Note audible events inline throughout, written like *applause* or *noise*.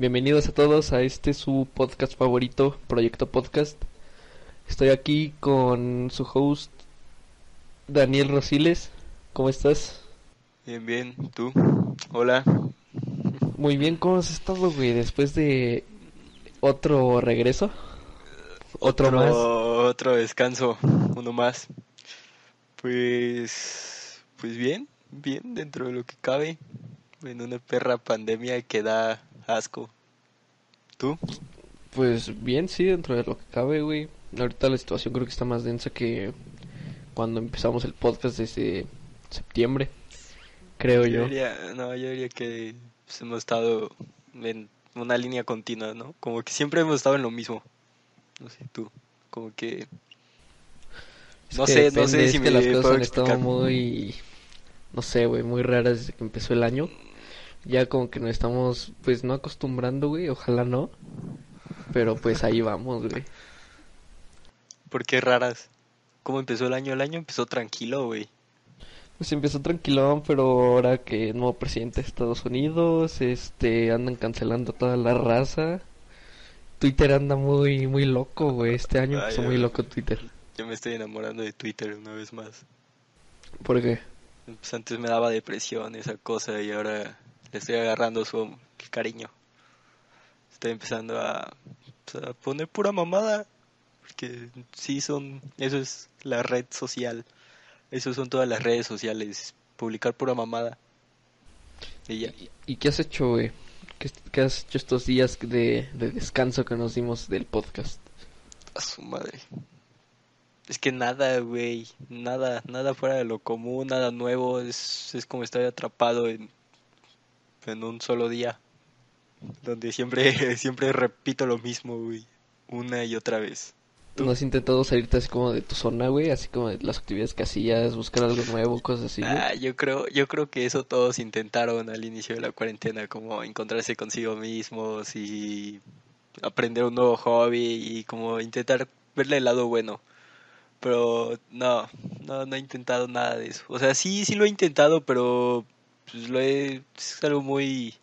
Bienvenidos a todos a este su podcast favorito, Proyecto Podcast. Estoy aquí con su host Daniel Rosiles. ¿Cómo estás? Bien, bien. ¿Tú? Hola. Muy bien, ¿cómo has estado, güey? Después de otro regreso. Otro, más. Otro descanso, uno más. Pues, pues bien, bien dentro de lo que cabe. En una perra pandemia que da asco. ¿Tú? Pues bien, sí, dentro de lo que cabe, güey. Ahorita la situación creo que está más densa que cuando empezamos el podcast desde septiembre, creo yo. no, yo diría que pues, hemos estado en una línea continua, ¿no? Como que siempre hemos estado en lo mismo. No sé, tú, como que... no sé, no sé si me las cosas han estado muy... No sé, güey, muy raras desde que empezó el año. Ya como que nos estamos, pues, no acostumbrando, güey, ojalá no. Pero pues ahí vamos, güey. ¿Por qué raras? ¿Cómo empezó el año? El año empezó tranquilo, güey. Pues empezó tranquilón, pero ahora que el nuevo presidente de Estados Unidos, este, andan cancelando toda la raza. Twitter anda muy, muy loco, güey. Este año empezó muy loco Twitter. Yo me estoy enamorando de Twitter una vez más. ¿Por qué? Pues antes me daba depresión esa cosa y ahora le estoy agarrando su cariño. Estoy empezando a, pues, a poner pura mamada. Porque sí son, eso es la red social. Eso son todas las redes sociales. Publicar pura mamada. Y, ya. ¿Y, qué has hecho, güey? ¿Qué, has hecho estos días de, descanso que nos dimos del podcast? A su madre. Es que nada, güey. Nada, nada fuera de lo común, nada nuevo. Es, es como estar atrapado en, en un solo día. Donde siempre, *laughs* siempre repito lo mismo, güey. Una y otra vez. ¿No has intentado salirte así como de tu zona, güey? Así como de las actividades que hacías, buscar algo nuevo, cosas así, Ah, yo creo, yo creo que eso todos intentaron al inicio de la cuarentena, como encontrarse consigo mismos y aprender un nuevo hobby y como intentar verle el lado bueno. Pero no, no, no he intentado nada de eso. O sea, sí, sí lo he intentado, pero pues lo he, es algo muy,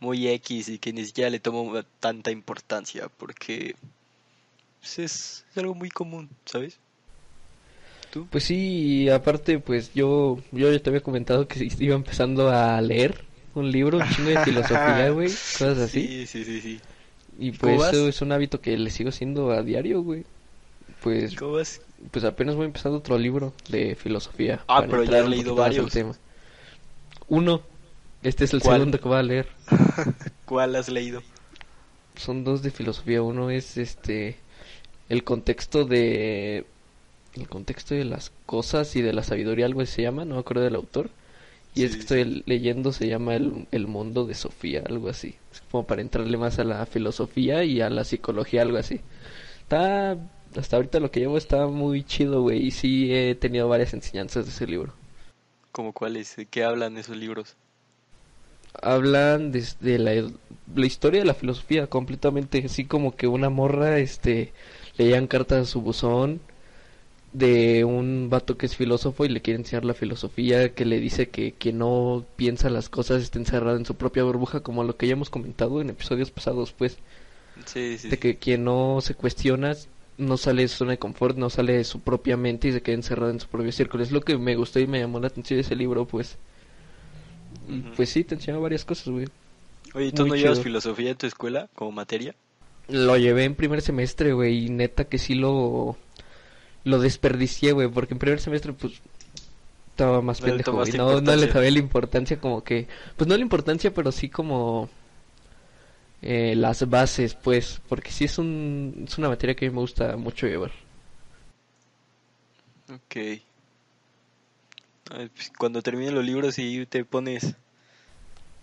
muy X y que ni siquiera le tomo tanta importancia porque pues es, algo muy común, ¿sabes? ¿Tú? Pues sí, y aparte, pues yo, yo ya te había comentado que *laughs* iba empezando a leer un libro, un chingo de *laughs* filosofía, güey, cosas así. Sí, sí, sí, sí. Y pues eso es un hábito que le sigo haciendo a diario, güey. Pues, ¿Cómo vas? pues apenas voy empezando otro libro de filosofía. Ah, pero ya he leído varios. Tema. Uno, este es el segundo que voy a leer. *laughs* ¿Cuál has leído? Son dos de filosofía. Uno es este el contexto de el contexto de las cosas y de la sabiduría algo se llama no me acuerdo del autor. Y es que estoy leyendo se llama el, el, mundo de Sofía algo así. Es como para entrarle más a la filosofía y a la psicología algo así. Está hasta ahorita lo que llevo está muy chido güey y sí he tenido varias enseñanzas de ese libro ¿Cómo cuáles? ¿De qué hablan esos libros? Hablan desde la, la historia de la filosofía completamente, así como que una morra, este, leían cartas a su buzón de un vato que es filósofo y le quiere enseñar la filosofía, que le dice que quien no piensa las cosas está encerrado en su propia burbuja, como lo que ya hemos comentado en episodios pasados, pues. de que quien no se cuestiona no sale de su zona de confort, no sale de su propia mente y se queda encerrado en su propio círculo. Es lo que me gustó y me llamó la atención de ese libro, pues. Pues sí, te enseñaba varias cosas, güey. Oye, ¿tú no llevas filosofía en tu escuela como materia? Lo llevé en primer semestre, güey, y neta que sí lo lo desperdicié, güey, porque en primer semestre pues estaba más pendejo, güey. No, no le sabía la importancia como que pues no la importancia, pero sí como eh, las bases, pues, porque sí es un es una materia que a mí me gusta mucho llevar. Ok. Pues, cuando terminen los libros y te pones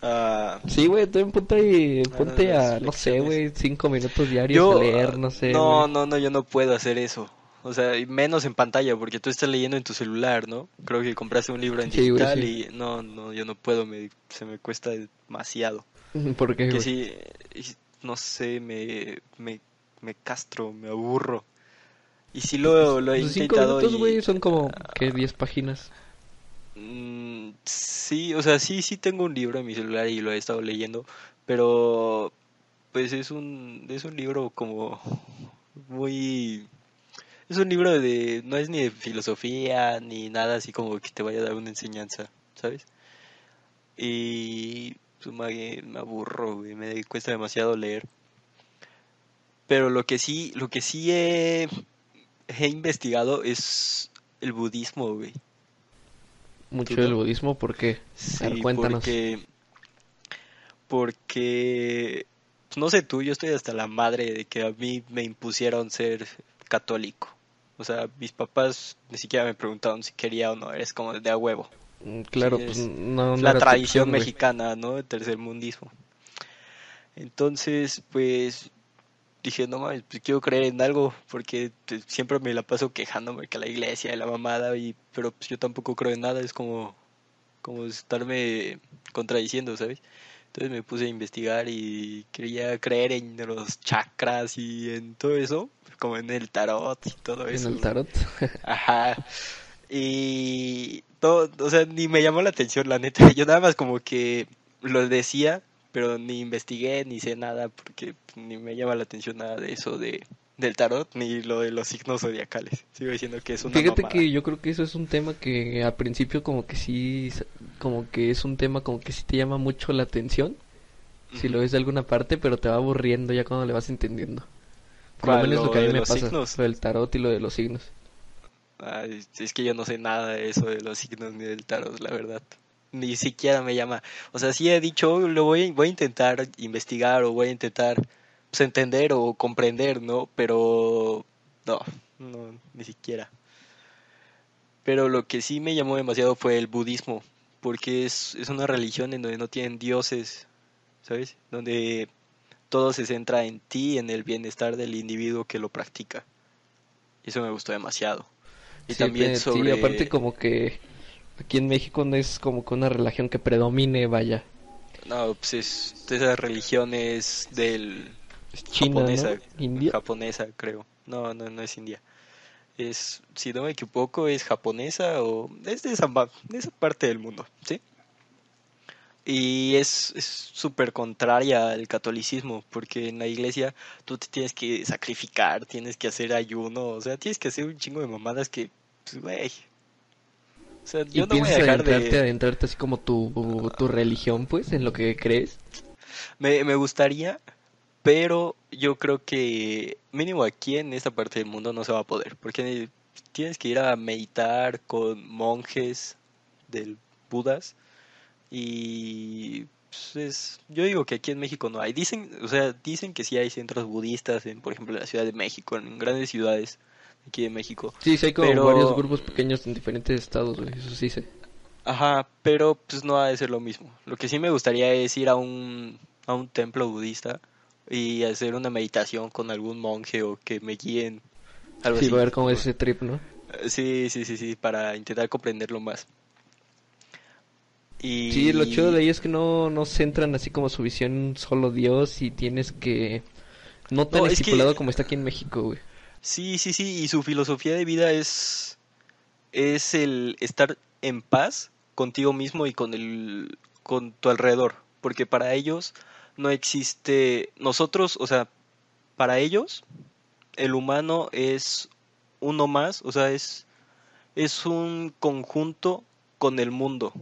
Uh, sí, güey, ponte, y, ponte a, no sé, güey, cinco minutos diarios a leer, no sé. No, no, no, yo no puedo hacer eso. O sea, menos en pantalla, porque tú estás leyendo en tu celular, ¿no? Creo que compraste un libro en digital y no, no, yo no puedo, me, se me cuesta demasiado. *laughs* ¿Por qué? Que sí, no sé, me, me, me castro, me aburro. Y si lo, lo he Los intentado. Cinco minutos, güey, son como, ¿qué? ¿Diez páginas? Mm, sí, o sea, sí, sí tengo un libro en mi celular y lo he estado leyendo, pero pues es un, es un libro como muy... Es un libro de... No es ni de filosofía ni nada así como que te vaya a dar una enseñanza, ¿sabes? Y pues, me, me aburro, güey, me cuesta demasiado leer. Pero lo que sí, lo que sí he, he investigado es el budismo, güey. Mucho del budismo, ¿por qué? Sí, porque, porque, pues, no sé tú, yo estoy hasta la madre de que a mí me impusieron ser católico. O sea, mis papás ni siquiera me preguntaron si quería o no, eres como de a huevo. Claro, pues no, la tradición mexicana, ¿no? El tercermundismo. Entonces, pues dije, no mames, pues quiero creer en algo, porque pues, siempre me la paso quejándome que la iglesia y la mamada, y, pero pues yo tampoco creo en nada, es como, como estarme contradiciendo, ¿sabes? Entonces me puse a investigar y quería creer en los chakras y en todo eso, como en el tarot y todo eso. ¿En el tarot? *laughs* Ajá. Y todo, o sea, ni me llamó la atención, la neta. *laughs* Yo nada más como que lo decía, pero ni investigué, ni sé nada, porque ni me llama la atención nada de eso de del tarot, ni lo de los signos zodiacales. Sigo diciendo que es una Fíjate que yo creo que eso es un tema que al principio como que sí, como que es un tema como que sí te llama mucho la atención, si lo ves de alguna parte, pero te va aburriendo ya cuando le vas entendiendo. Por lo menos lo, que a mí me pasa, lo del tarot y lo de los signos. Es que yo no sé nada de eso de los signos ni del tarot, la verdad. Ni siquiera me llama. O sea, sí he dicho, lo voy, voy a intentar investigar o voy a intentar pues, entender o comprender, ¿no? Pero no, no, ni siquiera. Pero lo que sí me llamó demasiado fue el budismo, porque es, es una religión en donde no tienen dioses, ¿sabes? Donde todo se centra en ti, en el bienestar del individuo que lo practica. Eso me gustó demasiado. Y también sobre... Sí, aparte como que aquí en México no es como que una religión que predomine, vaya. No, pues es de esas religiones del... China, japonesa, ¿India? japonesa, creo. No, no, no es India. Es, si no me equivoco, es japonesa o es de esa, de esa parte del mundo, ¿sí? Y es súper contraria al catolicismo, porque en la iglesia tú te tienes que sacrificar, tienes que hacer ayuno, o sea, tienes que hacer un chingo de mamadas que, pues, güey. O sea, yo no voy a dejar adentrarte, de... adentrarte así como tu, tu religión, pues, en lo que crees? Me, me gustaría, pero yo creo que mínimo aquí en esta parte del mundo no se va a poder, porque tienes que ir a meditar con monjes del Budas y pues yo digo que aquí en México no hay. Dicen, o sea, dicen que sí hay centros budistas, en, por ejemplo, en la Ciudad de México, en grandes ciudades aquí de México. Sí, sí hay como varios grupos pequeños en diferentes estados, eso sí sé. Ajá, pero pues no ha de ser lo mismo. Lo que sí me gustaría es ir a un, a un templo budista y hacer una meditación con algún monje o que me guíen. Algo sí, a ver cómo es ese trip, ¿no? Sí, sí, sí, sí, para intentar comprenderlo más. Y... Sí, lo chido de ahí es que no, no centran así como su visión solo Dios y tienes que... No tan estipulado como está aquí en México, güey. Sí, sí, sí, y su filosofía de vida es... Es el estar en paz contigo mismo y con, el, con tu alrededor. Porque para ellos no existe... Nosotros, o sea, para ellos el humano es uno más, o sea, es, es un conjunto con el mundo.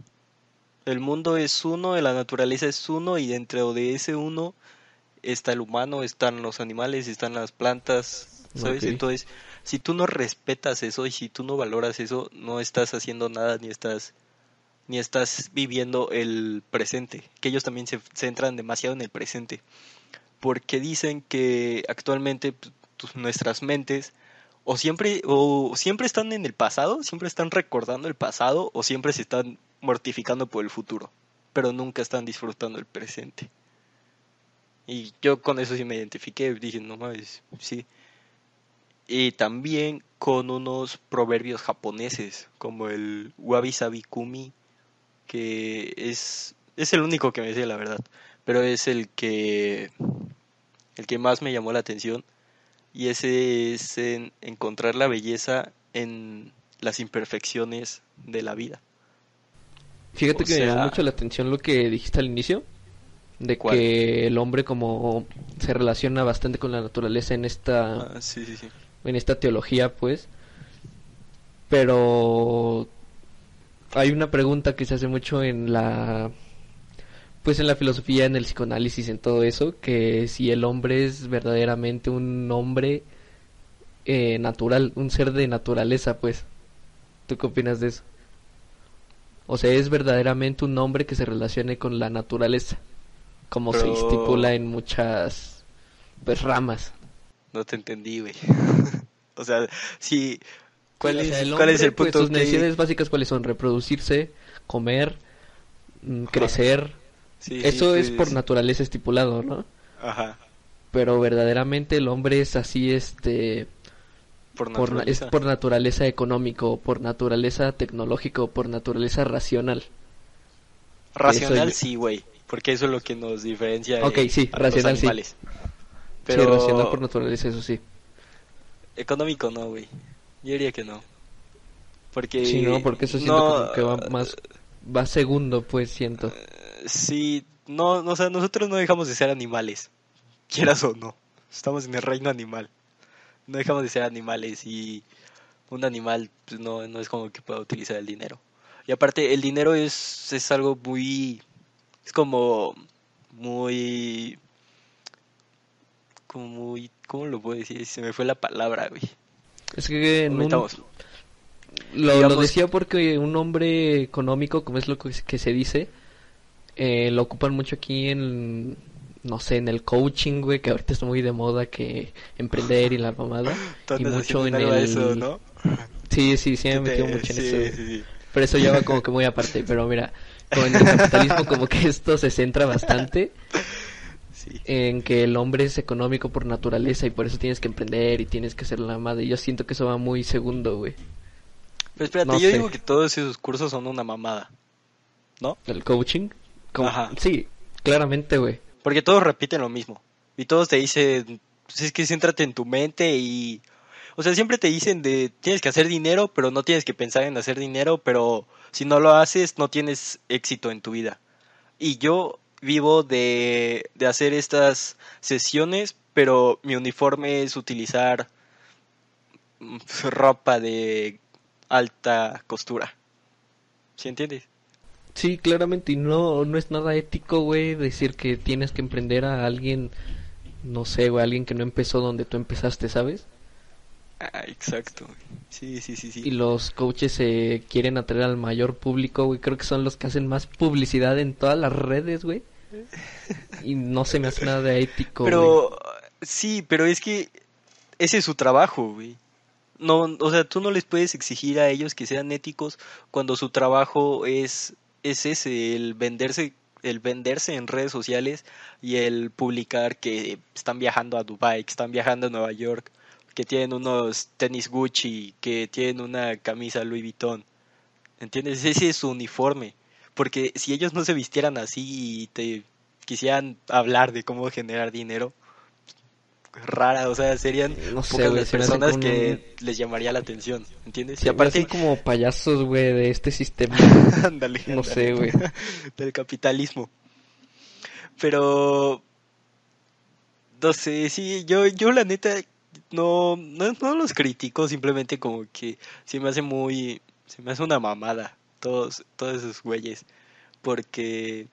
El mundo es uno, la naturaleza es uno y dentro de ese uno está el humano, están los animales, están las plantas, ¿sabes? Entonces, si tú no respetas eso y si tú no valoras eso, no estás haciendo nada ni estás ni estás viviendo el presente, que ellos también se centran demasiado en el presente, porque dicen que actualmente pues, nuestras mentes o siempre o siempre están en el pasado, siempre están recordando el pasado o siempre se están mortificando por el futuro, pero nunca están disfrutando el presente. Y yo con eso sí me identifiqué, dije, no mames, sí. Y también con unos proverbios japoneses, como el Wabi Sabi Kumi, que es, es el único que me sé, la verdad, pero es el que, el que más me llamó la atención. Y ese es en encontrar la belleza en las imperfecciones de la vida. Fíjate que me llamó mucho la atención lo que dijiste al inicio, de ¿Cuál? que el hombre como se relaciona bastante con la naturaleza en esta Ah, sí, sí, sí. en esta teología, pues. Pero hay una pregunta que se hace mucho en la pues en la filosofía, en el psicoanálisis, en todo eso, que si el hombre es verdaderamente un hombre eh, natural, un ser de naturaleza, pues. ¿Tú qué opinas de eso? O sea, es verdaderamente un hombre que se relacione con la naturaleza, como se estipula en muchas pues ramas. No te entendí, güey. *laughs* o sea, sí. ¿Cuál, Sí, o es, sea, el ¿Cuál es el pues, punto? sus que- necesidades básicas cuáles son? Reproducirse, comer, mm, crecer. Sí, sí, Eso es pues, por naturaleza estipulado, ¿no? Ajá. Pero verdaderamente el hombre es así, este, Por por, na- es naturaleza. por naturaleza económico, por naturaleza tecnológico, por naturaleza racional. Racional Eso- sí, güey. Porque eso es lo que nos diferencia Ok, de- sí, a los racional sí. Sí, racional por naturaleza, eso sí. Económico no, güey. Yo diría que no. Porque... Sí, no, porque eso siento no, como que va más, va segundo, pues siento. Sí, no, no, o sea, nosotros no dejamos de ser animales. *laughs* Quieras o no. Estamos en el reino animal. No dejamos de ser animales y un animal pues, no, no es como que pueda utilizar el dinero. Y aparte, el dinero es, es algo muy... Es como muy... Como muy... ¿Cómo lo puedo decir? Se me fue la palabra, güey. Es que en un-. Lo, decía porque un hombre económico, como es lo que, que se dice, eh, lo ocupan mucho aquí en, no sé, en el coaching, güey, que ahorita está muy de moda que emprender y la mamada. *laughs* Y mucho en el... eso, ¿no? *laughs* Sí, sí, sí, me he metido mucho en sí, eso. sí, sí. Pero eso ya va como que muy aparte. Pero mira, con el capitalismo como que esto se centra bastante *laughs* en que el hombre es económico por naturaleza y por eso tienes que emprender y tienes que ser la madre. Yo siento que eso va muy segundo, güey. Pero espérate, No yo sé. digo que todos esos cursos son una mamada. ¿No? El coaching. Como- Ajá. Sí, claramente, güey. Porque todos repiten lo mismo. Y todos te dicen, pues es que céntrate en tu mente y... O sea, siempre te dicen de tienes que hacer dinero, pero no tienes que pensar en hacer dinero, pero si no lo haces no tienes éxito en tu vida. Y yo vivo de, de hacer estas sesiones, pero mi uniforme es utilizar mm, ropa de alta costura. ¿Sí entiendes? Sí, claramente. Y no, no es nada ético, güey, decir que tienes que emprender a alguien, no sé, güey, alguien que no empezó donde tú empezaste, ¿sabes? Ah, exacto. Sí, sí, sí, sí. Y los coaches se quieren atraer al mayor público, güey. Creo que son los que hacen más publicidad en todas las redes, güey. Y no se me hace nada ético, güey. Pero sí, pero es que ese es su trabajo, güey. No, o sea, tú no les puedes exigir a ellos que sean éticos cuando su trabajo es es ese, el venderse el venderse en redes sociales y el publicar que están viajando a Dubai, que están viajando a Nueva York, que tienen unos tenis Gucci, que tienen una camisa Louis Vuitton. ¿Entiendes? Ese es su uniforme. Porque si ellos no se vistieran así y te quisieran hablar de cómo generar dinero, rara, o sea, serían No sé, pocas las personas que les llamaría la atención, ¿entiendes? Sí, y aparte, como payasos, güey, de este sistema. *laughs* ándale, No ándale, sé, güey. *laughs* del capitalismo. Pero no sé, sí, yo yo la neta no no, no los critico, simplemente como que se me hace muy se me hace una mamada todos todos esos güeyes porque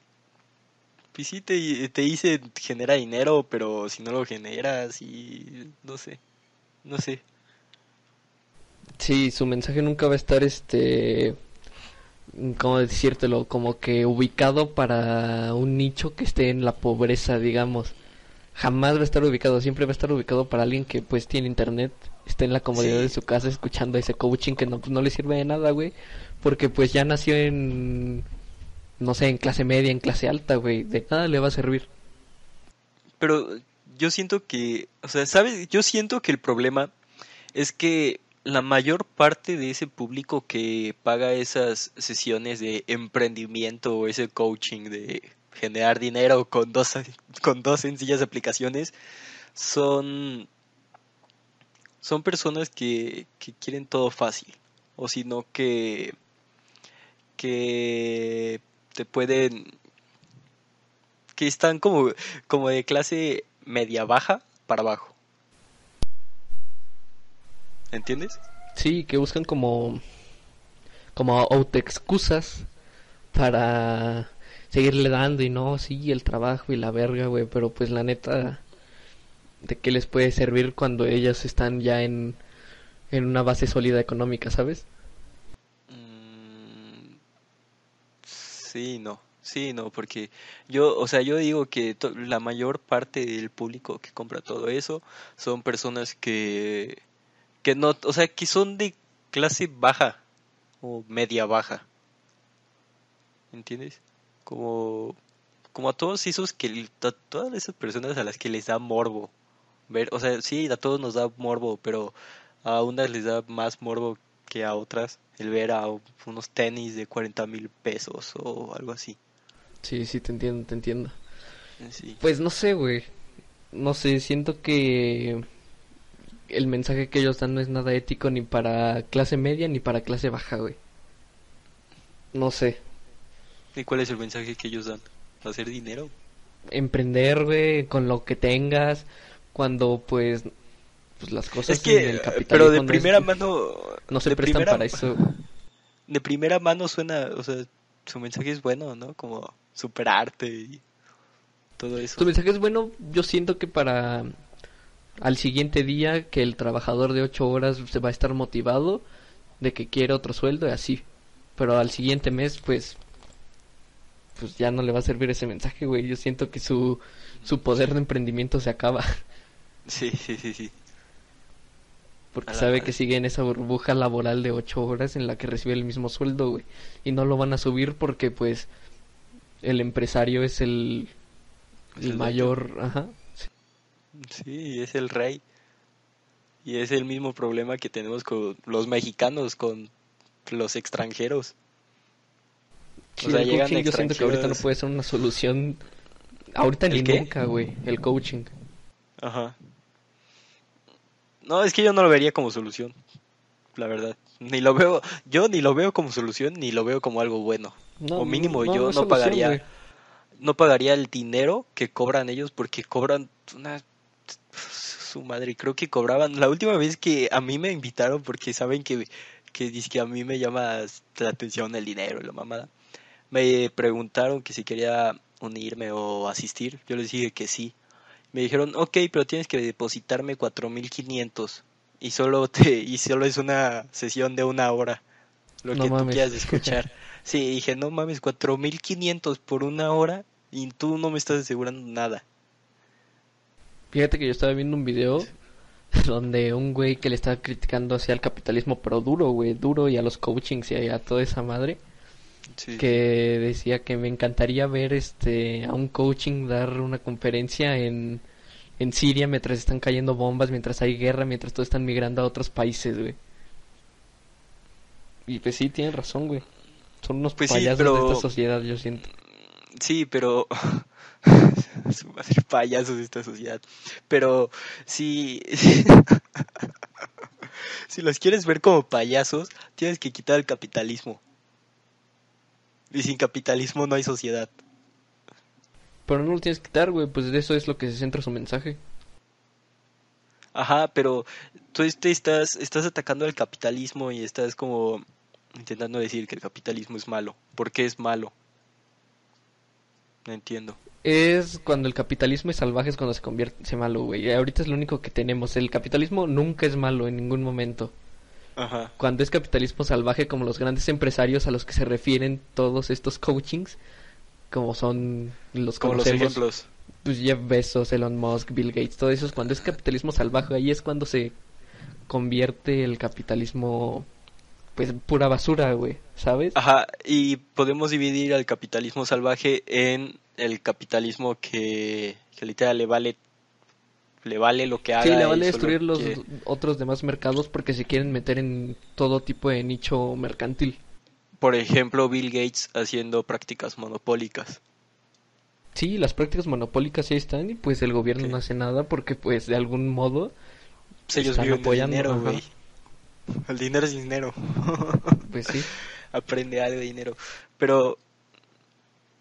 pues sí te, te dice genera dinero, pero si no lo generas y no sé, no sé. Sí, su mensaje nunca va a estar, este, ¿cómo decírtelo? Como que ubicado para un nicho que esté en la pobreza, digamos. Jamás va a estar ubicado, siempre va a estar ubicado para alguien que pues tiene internet, está en la comodidad Sí. de su casa escuchando ese coaching que no, pues, no le sirve de nada, güey. Porque pues ya nació en, no sé, en clase media, en clase alta, güey. De nada le va a servir. Pero yo siento que, o sea, ¿sabes? Yo siento que el problema es que la mayor parte de ese público que paga esas sesiones de emprendimiento o ese coaching de generar dinero con dos, con dos sencillas aplicaciones son, son personas que, que quieren todo fácil o sino que, que te pueden que están como, como de clase media baja para abajo. ¿Entiendes? Sí, que buscan como como autoexcusas para seguirle dando y no, sí, el trabajo y la verga, güey, pero pues la neta de qué les puede servir cuando ellas están ya en en una base sólida económica, ¿sabes? Mm, sí, no. Sí, no, porque yo, o sea, yo digo que la mayor parte del público que compra todo eso son personas que, que no, o sea, que son de clase baja o media baja. ¿Entiendes? Como, como a todos esos que, a todas esas personas a las que les da morbo. Ver, o sea, sí, a todos nos da morbo, pero a unas les da más morbo que a otras el ver a unos tenis de 40 mil pesos o algo así. Sí, sí, te entiendo, te entiendo. Pues no sé, güey. No sé, siento que el mensaje que ellos dan no es nada ético ni para clase media ni para clase baja, güey. No sé. ¿Y cuál es el mensaje que ellos dan? ¿Hacer dinero? Emprender, güey, con lo que tengas, cuando pues, pues las cosas es que, pero de primera mano no se prestan para eso. *laughs* De primera mano suena, o sea, su mensaje es bueno, ¿no? Como superarte y todo eso. Su mensaje es bueno, yo siento que para al siguiente día que el trabajador de ocho horas se va a estar motivado de que quiere otro sueldo y así. Pero al siguiente mes, pues, pues ya no le va a servir ese mensaje, güey. Yo siento que su, su poder de emprendimiento se acaba. Sí, sí, sí, sí. Porque sabe que sigue en esa burbuja laboral de ocho horas en la que recibe el mismo sueldo, güey. Y no lo van a subir porque, pues, el empresario es el, el, mayor, ajá. Sí, es el rey. Y es el mismo problema que tenemos con los mexicanos, con los extranjeros. o sea, llegan yo siento que ahorita no puede ser una solución. Ahorita ni nunca, güey, el coaching. Ajá. No, es que yo no lo vería como solución, la verdad. Ni lo veo, yo ni lo veo como solución, ni lo veo como algo bueno. O mínimo yo no, pagaría no pagaría el dinero que cobran ellos porque cobran una su madre creo que cobraban. La última vez que a mí me invitaron porque saben que que que a mí me llama la atención el dinero la mamada me preguntaron que si quería unirme o asistir. Yo les dije que sí me dijeron ok pero tienes que depositarme cuatro mil quinientos y solo te *laughs* y solo es una sesión de una hora lo que tú quieras escuchar *laughs* Sí, dije, no mames, 4500 por una hora y tú no me estás asegurando nada. Fíjate que yo estaba viendo un video *laughs* donde un güey que le estaba criticando hacia el capitalismo, pero duro, güey, duro y a los coachings y a toda esa madre. Que decía que me encantaría ver este a un coaching dar una conferencia en, en Siria mientras están cayendo bombas, mientras hay guerra, mientras todos están migrando a otros países, güey. Y pues sí, tienen razón, güey. Son unos pues payasos de esta sociedad, yo siento. Sí, pero... *laughs* payasos de esta sociedad. Pero si... *laughs* si los quieres ver como payasos, tienes que quitar el capitalismo. Y sin capitalismo no hay sociedad. Pero no lo tienes que quitar, güey, pues de eso es lo que se centra su mensaje. Ajá, pero tú este estás, estás atacando al capitalismo y estás como intentando decir que el capitalismo es malo. ¿Por qué es malo? No entiendo. Es cuando el capitalismo es salvaje, es cuando se convierte en malo, güey. Ahorita es lo único que tenemos. El capitalismo nunca es malo en ningún momento. Ajá. Cuando es capitalismo salvaje, como los grandes empresarios a los que se refieren todos estos coachings, como son los como los ejemplos. Pues Jeff Bezos, Elon Musk, Bill Gates, todo eso es cuando es capitalismo salvaje. Ahí es cuando se convierte el capitalismo pues pura basura, güey, ¿sabes? Ajá, y podemos dividir al capitalismo salvaje en el capitalismo que, que literal le vale le vale lo que haga. Sí, le vale destruir los otros demás mercados porque se quieren meter en todo tipo de nicho mercantil. Por ejemplo, Bill Gates haciendo prácticas monopólicas. Sí, las prácticas monopólicas sí están y pues el gobierno no hace nada porque pues de algún modo pues ellos están apoyando. Dinero, güey. El dinero es dinero. *laughs* Pues sí. Aprende algo de dinero. Pero,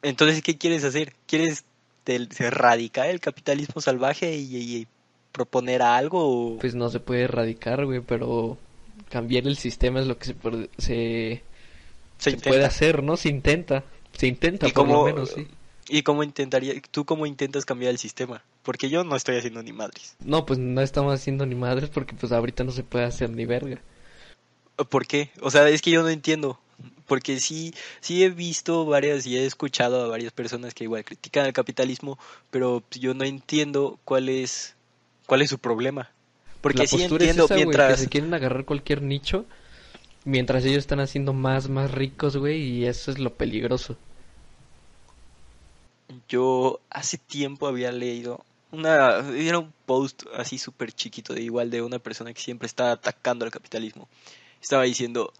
entonces, ¿qué quieres hacer? ¿Quieres de, erradicar el capitalismo salvaje y, proponer algo? Pues no se puede erradicar, güey, pero cambiar el sistema es lo que se, se, se, puede hacer, ¿no? Se intenta, se intenta por lo menos, sí. ¿Y cómo intentaría, tú cómo intentas cambiar el sistema? Porque yo no estoy haciendo ni madres. No, pues no estamos haciendo ni madres porque pues ahorita no se puede hacer ni verga. ¿Por qué? O sea, es que yo no entiendo. Porque sí, sí he visto varias y he escuchado a varias personas que igual critican el capitalismo, pero yo no entiendo cuál es, cuál es su problema. Porque sí entiendo mientras... que se quieren agarrar cualquier nicho mientras ellos están haciendo más, más ricos, güey, y eso es lo peligroso. Yo hace tiempo había leído una era un post así súper chiquito de igual de una persona que siempre está atacando al capitalismo. Estaba diciendo,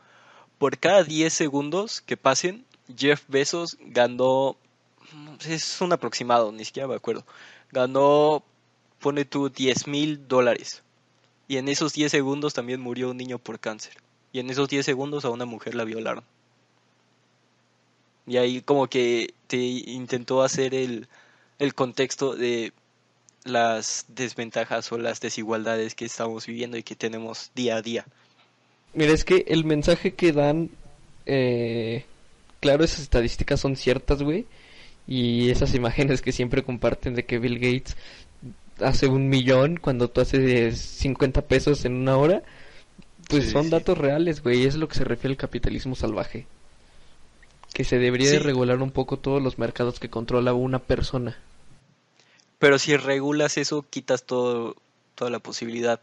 por cada 10 segundos que pasen, Jeff Bezos ganó, es un aproximado, ni siquiera me acuerdo, ganó, pone tú 10 mil dólares. Y en esos 10 segundos también murió un niño por cáncer. Y en esos 10 segundos a una mujer la violaron. Y ahí como que te intentó hacer el, el contexto de las desventajas o las desigualdades que estamos viviendo y que tenemos día a día. Mira, es que el mensaje que dan, eh, claro, esas estadísticas son ciertas, güey. Y esas imágenes que siempre comparten de que Bill Gates hace un millón cuando tú haces 50 pesos en una hora, pues son datos reales, güey. Es lo que se refiere al capitalismo salvaje que se debería de regular un poco todos los mercados que controla una persona. Pero si regulas eso, quitas todo, toda la posibilidad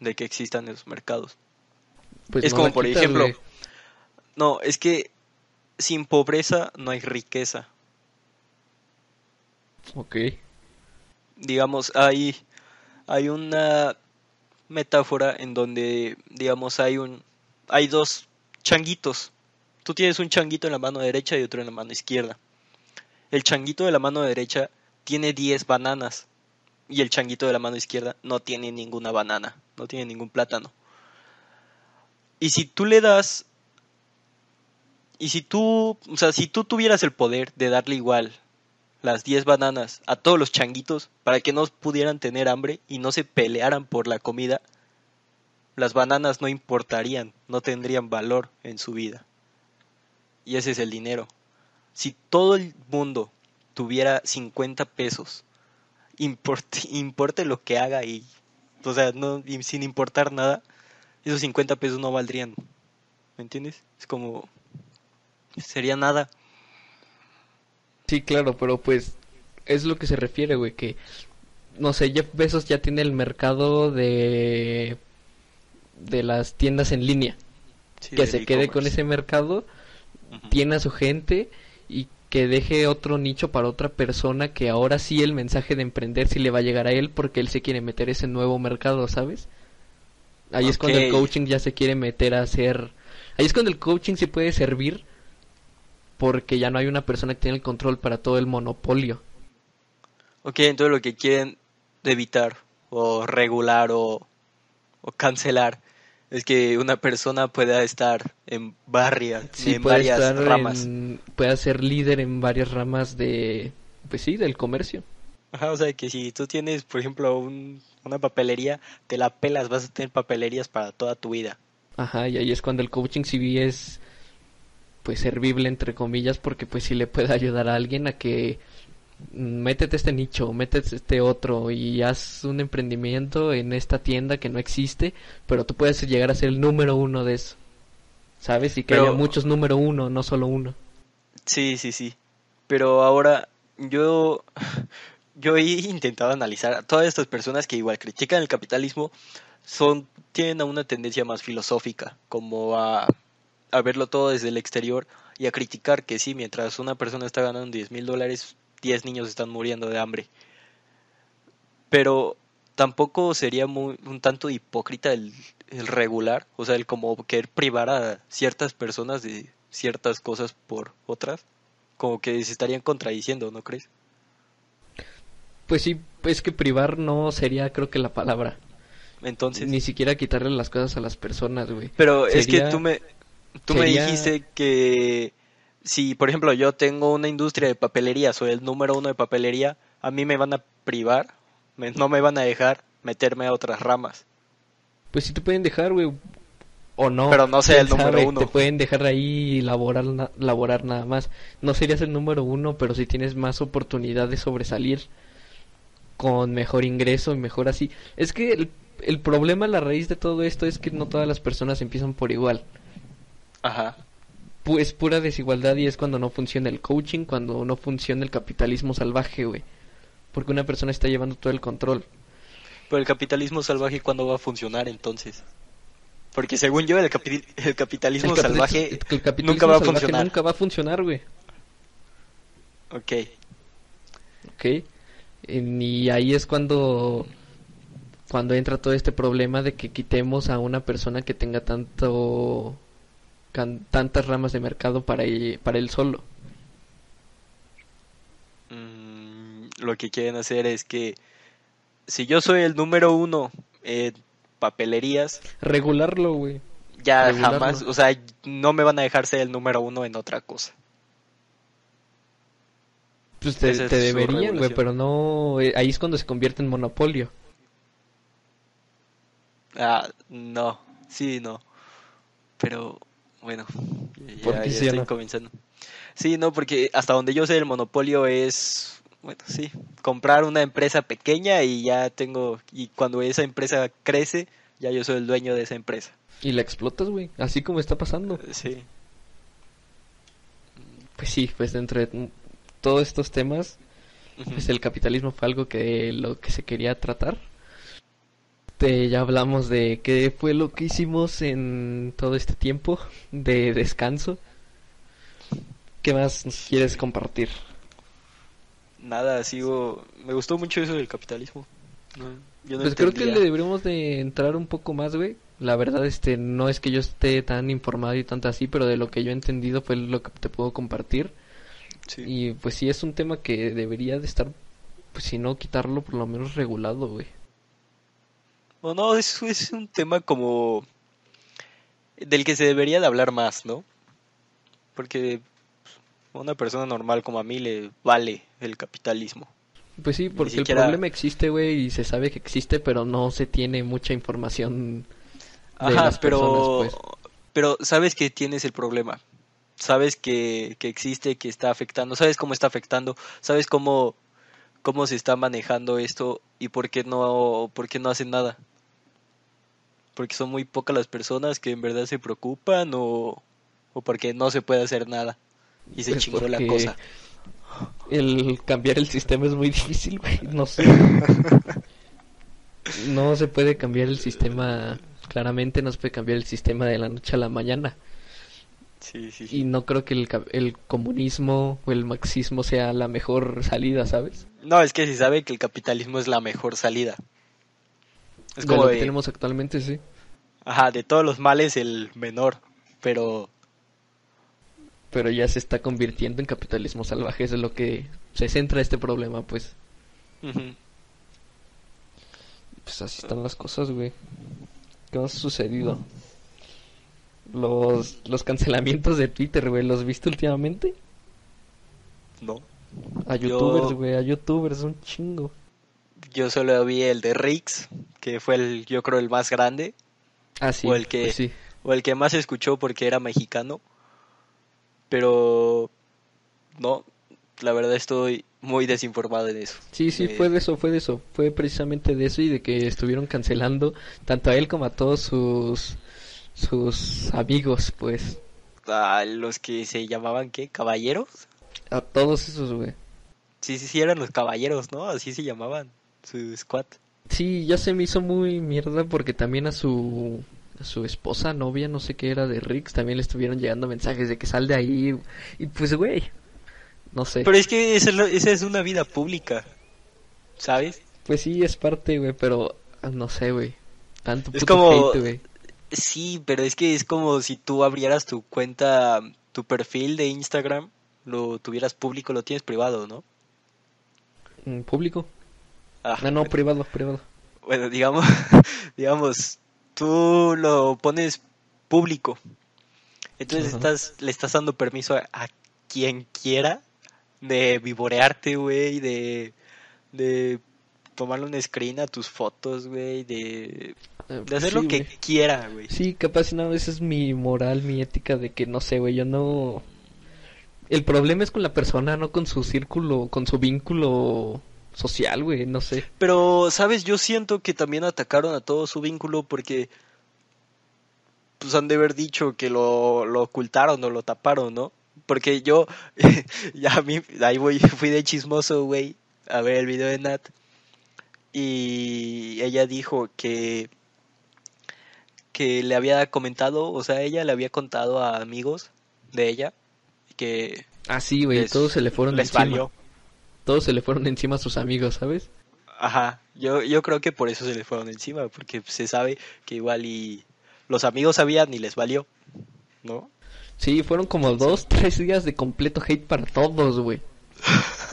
de que existan esos mercados. Pues es como, por ejemplo, no, es que sin pobreza no hay riqueza. Ok. Digamos, hay, hay una metáfora en donde, digamos, hay un, hay dos changuitos Tú tienes un changuito en la mano derecha y otro en la mano izquierda. El changuito de la mano derecha tiene 10 bananas y el changuito de la mano izquierda no tiene ninguna banana, no tiene ningún plátano. Y si tú le das y si tú, o sea, si tú tuvieras el poder de darle igual las 10 bananas a todos los changuitos para que no pudieran tener hambre y no se pelearan por la comida, las bananas no importarían, no tendrían valor en su vida. Y ese es el dinero. Si todo el mundo tuviera 50 pesos, importe, lo que haga y, o sea, no, sin importar nada, esos 50 pesos no valdrían. ¿Me entiendes? Es como, sería nada. Sí, claro, pero pues es lo que se refiere, güey, que, no sé, Jeff Bezos ya tiene el mercado de, de las tiendas en línea. que se quede con ese mercado tiene a su gente y que deje otro nicho para otra persona que ahora sí el mensaje de emprender sí le va a llegar a él porque él se quiere meter ese nuevo mercado, ¿sabes? Ahí es cuando el coaching ya se quiere meter a hacer... Ahí es cuando el coaching se puede servir porque ya no hay una persona que tiene el control para todo el monopolio. Ok, entonces lo que quieren evitar o regular o, o cancelar es que una persona pueda estar en, varias, en varias ramas. pueda ser líder en varias ramas de, pues sí, del comercio. Ajá, o sea, que si tú tienes, por ejemplo, una papelería, te la pelas, vas a tener papelerías para toda tu vida. Ajá, y ahí es cuando el coaching CV es, pues, servible, entre comillas, porque pues sí le puede ayudar a alguien a que métete este nicho, métete este otro y haz un emprendimiento en esta tienda que no existe, pero tú puedes llegar a ser el número uno de eso. ¿Sabes? Y que haya muchos número uno, no solo uno. Sí, sí, sí. Pero ahora yo, yo he intentado analizar a todas estas personas que igual critican el capitalismo, son, tienen una tendencia más filosófica, como a, a verlo todo desde el exterior y a criticar que sí, mientras una persona está ganando 10 mil dólares, 10 niños están muriendo de hambre. Pero tampoco sería muy, un tanto hipócrita el, regular, o sea, el como querer privar a ciertas personas de ciertas cosas por otras, como que se estarían contradiciendo, ¿no crees? Pues sí, es que privar no sería creo que la palabra. Entonces. Ni siquiera quitarle las cosas a las personas, güey. Pero es que tú me, tú me dijiste que si, por ejemplo, yo tengo una industria de papelería, soy el número uno de papelería, a mí me van a privar, me- no me van a dejar meterme a otras ramas. Pues sí te pueden dejar, güey. O no. Pero no ser el número sabe, uno. Te pueden dejar ahí y laborar, laborar nada más. No serías el número uno, pero sí tienes más oportunidad de sobresalir con mejor ingreso y mejor así. Es que el, el problema, la raíz de todo esto es que no todas las personas empiezan por igual. Ajá. Pu- es pura desigualdad y es cuando no funciona el coaching, cuando no funciona el capitalismo salvaje, güey. Porque una persona está llevando todo el control. Pero el capitalismo salvaje, ¿cuándo va a funcionar entonces? Porque según yo, el, capi- el capitalismo El salvaje el capitalismo nunca va a funcionar. Nunca va a funcionar, güey. Ok. ¿ok? Y ahí es cuando cuando entra todo este problema de que quitemos a una persona que tenga tanto can- tantas ramas de mercado para él, para él solo. Mm, lo que quieren hacer es que si yo soy el número uno en papelerías, Regularlo, güey. ya Regularlo. jamás, o sea, no me van a dejar ser el número uno en otra cosa. Pues te, deberían, güey, pero no eh, ahí es cuando se convierte en monopolio. Ah, no, sí, no. Pero bueno, ¿Por ya, ya sí estoy no? comenzando. Sí, no, porque hasta donde yo sé el monopolio es, bueno, sí, comprar una empresa pequeña y ya tengo, y cuando esa empresa crece, ya yo soy el dueño de esa empresa. Y la explotas, güey, así como está pasando. Sí. Pues sí, pues dentro de todos estos temas, pues el capitalismo fue algo que lo que se quería tratar. Este, ya hablamos de qué fue lo que hicimos en todo este tiempo de descanso. ¿Qué más nos quieres compartir? Nada, sigo, me gustó mucho eso del capitalismo. No, yo no Pues creo que le deberíamos de entrar un poco más, güey. La verdad, este, no es que yo esté tan informado y tanto así, pero de lo que yo he entendido fue lo que te puedo compartir. Sí. Y pues sí, es un tema que debería de estar, pues si no quitarlo, por lo menos regulado, güey. O no, es, es un tema como del que se debería de hablar más, ¿no? Porque a una persona normal como a mí le vale el capitalismo. Pues sí, porque siquiera- el problema existe, güey, y se sabe que existe, pero no se tiene mucha información de Ajá, las pero personas, pues. pero sabes que tienes el problema. Sabes que, que existe, que está afectando, sabes cómo está afectando, sabes cómo cómo se está manejando esto y por qué no por qué no hacen nada. Porque son muy pocas las personas que en verdad se preocupan o o porque no se puede hacer nada y se Pues chingó la cosa. El cambiar el sistema es muy difícil, güey, no sé. *laughs* No se puede cambiar el sistema, claramente no se puede cambiar el sistema de la noche a la mañana. Sí, sí, sí. Y no creo que el, comunismo o el marxismo sea la mejor *laughs* salida, ¿sabes? No, es que se sabe que el capitalismo es la mejor salida. Es de como lo que de- tenemos actualmente, sí. ajá, de todos los males el menor, pero Pero ya se está convirtiendo en capitalismo salvaje, eso es lo que se centra este problema, pues. Pues así están las cosas, güey. ¿Qué más ha sucedido? Los, los cancelamientos de Twitter, güey, ¿los viste últimamente? no. A Yo- youtubers, güey, a youtubers, un chingo. Yo solo vi el de Rix, que fue el, yo creo, el más grande, Ah, sí, O el que- pues sí. o el que más escuchó porque era mexicano. Pero no, la verdad estoy muy desinformado en eso. Sí, sí, Eh, fue de eso, fue de eso. Fue precisamente de eso y de que estuvieron cancelando tanto a él como a todos sus, sus amigos, pues. A los que se llamaban, ¿qué? ¿Caballeros? A todos esos, güey. Sí, sí, sí, eran los caballeros, ¿no? Así se llamaban, su squad. Sí, ya se me hizo muy mierda porque también a su a su esposa, novia, no sé qué era de Rix, también le estuvieron llegando mensajes de que sal de ahí y pues güey, no sé. Pero es que esa es, lo- esa es una vida pública, ¿sabes? Pues sí es parte, güey, pero ah, no sé, güey. Tanto Es puto como- hate, güey. Sí, pero es que es como si tú abrieras tu cuenta, tu perfil de Instagram, lo tuvieras público, lo tienes privado, ¿no? Mm, público. Ah, No, no, privado, privado. Bueno, digamos, *laughs* digamos, tú lo pones público. Entonces estás, le estás dando permiso a, a quien quiera, de vivorearte, güey, de, de tomarle un screen a tus fotos, güey, de, Eh, de hacer sí, lo que quiera, güey. Sí, capaz no, esa es mi moral, mi ética de que no sé, güey, yo no... El problema es con la persona, no con su círculo, con su vínculo social, güey, no sé. Pero, ¿sabes? Yo siento que también atacaron a todo su vínculo porque pues han de haber dicho que lo, lo ocultaron o lo taparon, ¿no? Porque yo, *laughs* ya a mí, ahí voy, *laughs* fui de chismoso, güey, a ver el video de Nat. Y ella dijo que, que le había comentado, o sea, ella le había contado a amigos de ella que Ah, sí, güey, todos se le fueron les encima. valió. Todos se le fueron encima a sus amigos, ¿sabes? Ajá, yo, yo creo que por eso se les fueron encima, porque se sabe que igual y los amigos sabían y les valió, ¿no? Sí, fueron como dos, tres días de completo hate para todos, güey. *laughs*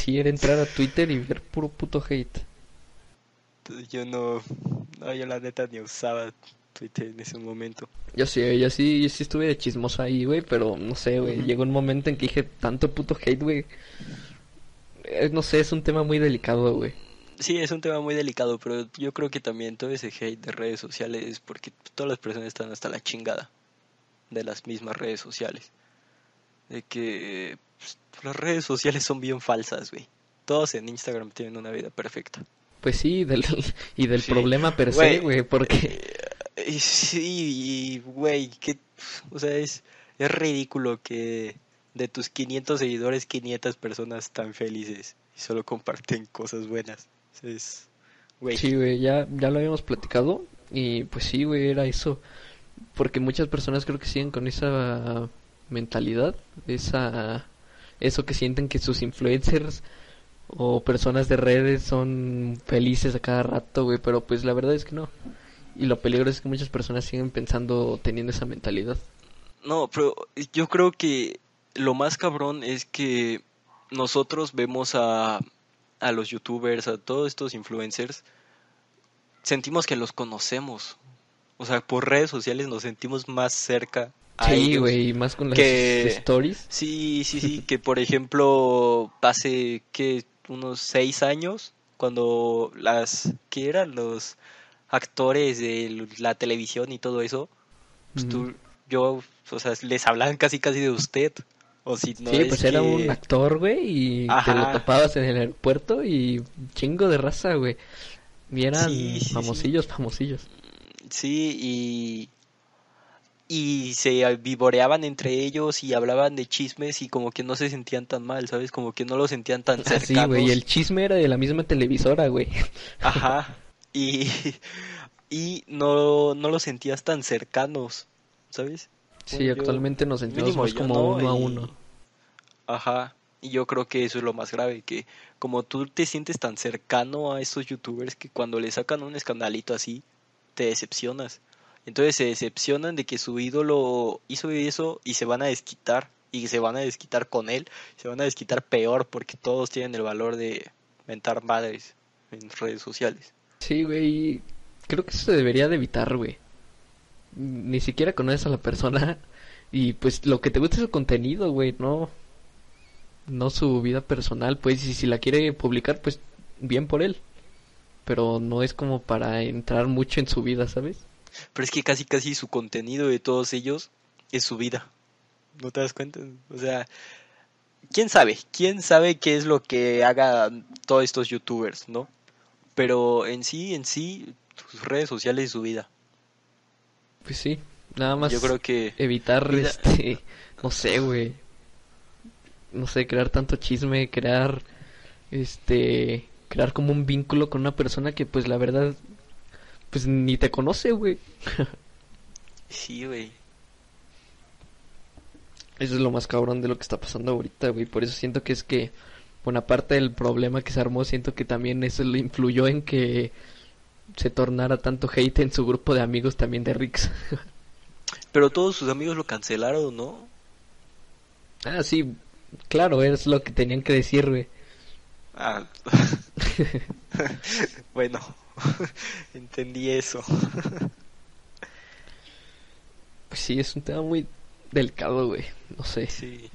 Sí, era entrar a Twitter y ver puro puto hate. Yo no, no, yo la neta ni usaba Twitter en ese momento. Yo sí, yo sí, yo sí estuve de chismoso ahí, güey, pero no sé, güey. Llegó un momento en que dije tanto puto hate, güey. Eh, no sé, es un tema muy delicado, güey. Sí, es un tema muy delicado, pero yo creo que también todo ese hate de redes sociales es porque todas las personas están hasta la chingada de las mismas redes sociales. De que las redes sociales son bien falsas, güey. Todos en Instagram tienen una vida perfecta. Pues sí, del, y del Sí. problema per se, Güey, porque... Eh, Sí, güey, que, o sea, es, es ridículo que de tus 500 seguidores, 500 personas están felices y solo comparten cosas buenas. Es, güey, Sí, güey, ya, ya lo habíamos platicado y pues sí, güey, era eso. Porque muchas personas creo que siguen con esa mentalidad, esa, eso que sienten que sus influencers o personas de redes son felices a cada rato, güey, pero pues la verdad es que no. Y lo peligroso es que muchas personas siguen pensando, teniendo esa mentalidad. no, pero yo creo que lo más cabrón es que nosotros vemos a, a los youtubers, a todos estos influencers, sentimos que los conocemos. O sea, por redes sociales nos sentimos más cerca Sí, güey, y más con las que- stories. Sí, sí, sí, *laughs* que por ejemplo, hace que unos seis años, cuando las, ¿qué eran? Los actores de la televisión y todo eso, pues tú, yo, o sea, les hablaban casi casi de usted. O si no sí, es pues era un actor, güey, y te lo topabas en el aeropuerto y chingo de raza, güey. Y eran Sí, sí, sí. famosillos, famosillos. Sí, y, y se vivoreaban entre ellos y hablaban de chismes y como que no se sentían tan mal, ¿sabes? Como que no lo sentían tan *laughs* Ah, sí, cercanos. güey, y el chisme era de la misma televisora, güey. *laughs* Ajá. Y, *laughs* y no, no los sentías tan cercanos, ¿sabes? Sí, yo- actualmente nos sentimos más como no, uno a y- uno. Ajá. Y yo creo que eso es lo más grave, que como tú te sientes tan cercano a estos youtubers que cuando le sacan un escandalito así, te decepcionas. Entonces se decepcionan de que su ídolo hizo eso y se van a desquitar. Y se van a desquitar con él. Se van a desquitar peor porque todos tienen el valor de mentar madres en redes sociales. Sí, güey, creo que eso se debería de evitar, güey. Ni siquiera conoces a la persona *laughs* y pues lo que te gusta es su contenido, güey, no no su vida personal, pues y si la quiere publicar, pues bien por él. Pero no es como para entrar mucho en su vida, ¿sabes? Pero es que casi casi su contenido de todos ellos es su vida. ¿No te das cuenta? O sea, ¿quién sabe? ¿Quién sabe qué es lo que hagan todos estos youtubers, no? Pero en sí, en sí, sus redes sociales es su vida. Pues sí, nada más Yo creo que evitar Vida- este, no sé, güey. No sé, crear tanto chisme, crear este, crear como un vínculo con una persona que pues la verdad pues ni te conoce, güey. sí, güey. Eso es lo más cabrón de lo que está pasando ahorita, güey. Por eso siento que es que buena parte del problema que se armó, siento que también eso le influyó en que se tornara tanto hate en su grupo de amigos también de Rix. *laughs* Pero todos sus amigos lo cancelaron, ¿no? ah, sí, claro, es lo que tenían que decir, güey. Ah. *laughs* *laughs* bueno, *laughs* entendí eso. Pues sí, es un tema muy delicado, güey. No sé. Sí.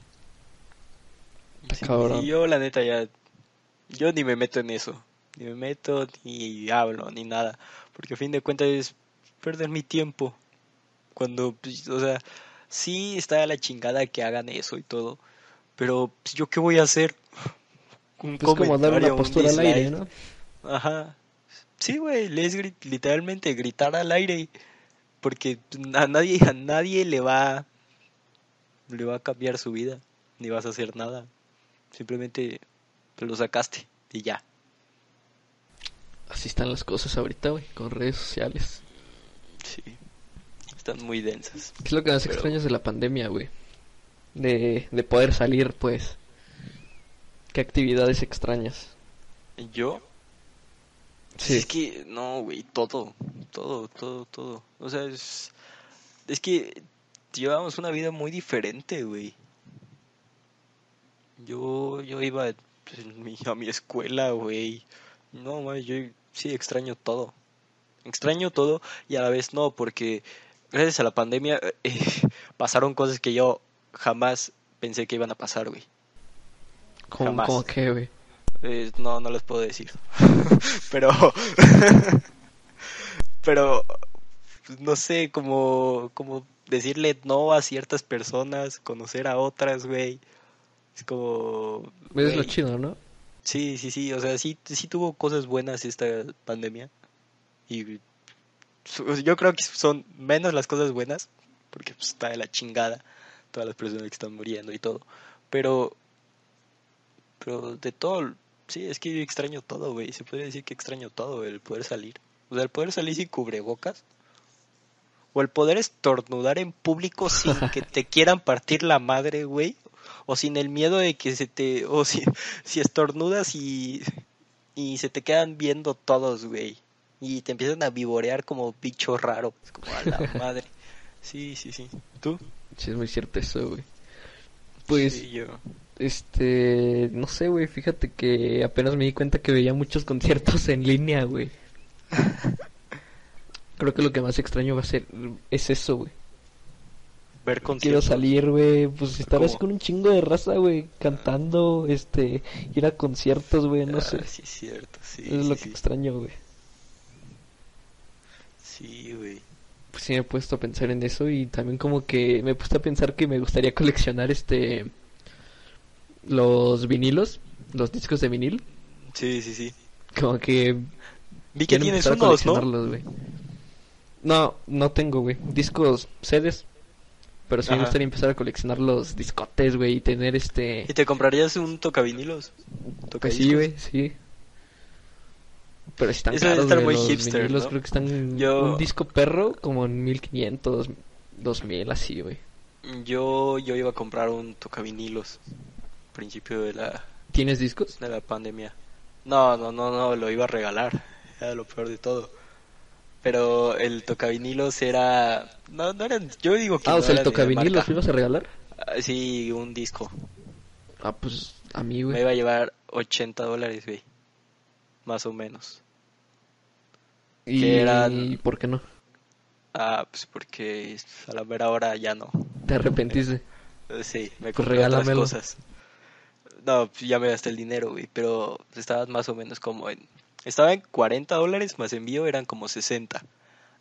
Sí, yo la neta ya, yo ni me meto en eso, ni me meto, ni hablo, ni nada, porque a fin de cuentas es perder mi tiempo, cuando, pues, o sea, sí está la chingada que hagan eso y todo, pero pues, yo qué voy a hacer, un Pues como dar una comentario, un postura al aire. ¿no? Ajá. Sí, güey, le es literalmente gritar al aire. Porque a nadie, a nadie le va, le va a cambiar su vida. Ni vas a hacer nada. Simplemente te lo sacaste y ya. Así están las cosas ahorita, güey, con redes sociales. Sí. Están muy densas. ¿Qué es lo que más Pero- extrañas de la pandemia, güey? De, de poder salir, pues. ¿Qué actividades extrañas? Yo, Sí. es que, no, güey, todo. Todo, todo, todo. O sea, es, es que llevamos una vida muy diferente, güey. Yo, yo iba mi- a mi escuela, güey. No, mames, yo sí extraño todo. Extraño todo y a la vez no, porque gracias a la pandemia eh, *laughs* pasaron cosas que yo jamás pensé que iban a pasar, güey. ¿Cómo, cómo qué, güey? Eh, no, no les puedo decir. *laughs* pero. *laughs* pero. No sé, como. Como decirle no a ciertas personas, conocer a otras, güey. Es como. Es lo chido, ¿no? Sí, sí, sí. O sea, sí, sí tuvo cosas buenas esta pandemia. Y. su- Yo creo que son menos las cosas buenas. Porque pues, está de la chingada. Todas las personas que están muriendo y todo. Pero. Pero de todo, sí, es que extraño todo, güey. Se puede decir que extraño todo, el poder salir. O sea, el poder salir sin cubrebocas. O el poder estornudar en público sin que *laughs* te quieran partir la madre, güey. O sin el miedo de que se te... O si, si estornudas y... Y se te quedan viendo todos, güey. Y te empiezan a vivorear como bicho raro. Es como a la *laughs* madre. Sí, sí, sí. ¿Tú? Sí, es muy cierto eso, güey. Pues, Sí, yo. Este, no sé, güey, fíjate que apenas me di cuenta que veía muchos *laughs* conciertos en línea, güey. Creo que lo que más extraño va a ser, es eso, güey. Ver Quiero conciertos. salir, güey, pues estar así con un chingo de raza, güey, cantando, este, ir a conciertos, güey, no Ah, sé. sí, es cierto. Sí, es sí, lo sí. que extraño, güey. Sí, güey. Pues sí me he puesto a pensar en eso y también como que me he puesto a pensar que me gustaría coleccionar, este, los vinilos, los discos de vinil. Sí, sí, sí. Como que Vi que tienes unos, ¿no? güey. No, no tengo, güey. Discos CDs. Pero sí me gustaría empezar a coleccionar los discotes, güey, y tener este... ¿Y te comprarías un tocavinilos? Pues sí, güey, sí. Pero están Eso caros, estar muy los hipster, vinilos ¿no? creo que están... Yo- Un disco perro como en 1500, 2000, así, güey. Yo, yo iba a comprar un tocavinilos. Principio de la, ¿Tienes discos? de la pandemia. No, no, no, no, lo iba a regalar. Era lo peor de todo. Pero el tocavinilos era... No, no eran... Yo digo que Ah, no o sea, el tocavinilos lo ibas a regalar. Ah, Sí, un disco. Ah, pues a mí, Me güey. iba a llevar 80 dólares, güey. Más o menos. Y que eran- ¿por qué no? Ah, pues porque a la mera hora ya no. ¿Te arrepentiste? Eh, Sí, me Pues compré otras cosas. No, ya me gasté el dinero, güey, pero estaban más o menos como en... Estaba en 40 dólares, más envío eran como 60.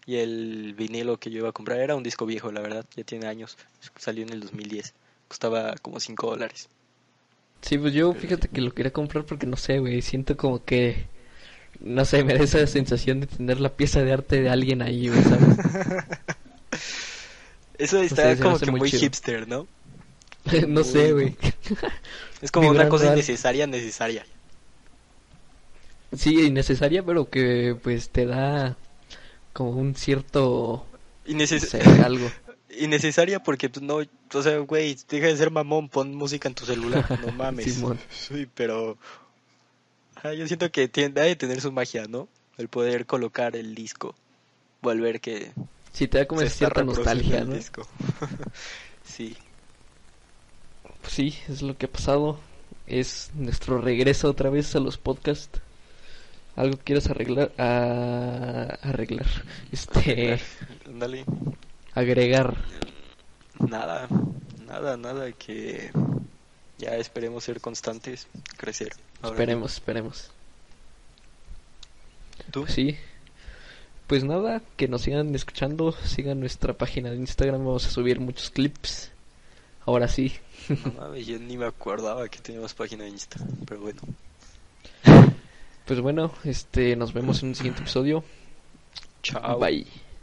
Y el vinilo que yo iba a comprar era un disco viejo, la verdad, ya tiene años. Salió en el 2010. Costaba como 5 dólares. Sí, pues yo fíjate que lo quería comprar porque no sé, güey, siento como que no sé, me da esa sensación de tener la pieza de arte de alguien ahí, güey, ¿sabes? *laughs* Eso está como que muy hipster, ¿no? *laughs* no sé, güey. *laughs* Es como una cosa innecesaria, necesaria. Sí, innecesaria, pero que pues te da como un cierto, no Inneces- sé, algo. *laughs* Innecesaria porque, pues, no, o sea, güey, deja de ser mamón, pon música en tu celular, no mames. Simón. Sí, pero ajá, yo siento que tiene, ha de tener su magia, ¿no? El poder colocar el disco, volver que Sí, te da como cierta nostalgia, el ¿no? disco. sí, Pues sí, es lo que ha pasado. Es nuestro regreso otra vez a los podcasts. ¿Algo quieres arreglar? A... Arreglar. *laughs* Este... ándale. Agregar. Nada, nada, nada que Ya esperemos ser constantes, crecer. Ahora Esperemos, esperemos. ¿Tú? Sí. Pues nada, que nos sigan escuchando, sigan nuestra página de Instagram, vamos a subir muchos clips. Ahora sí. No mames, yo ni me acordaba que teníamos página de Insta, pero bueno. Pues bueno, este nos vemos en un siguiente episodio. Chao. Bye.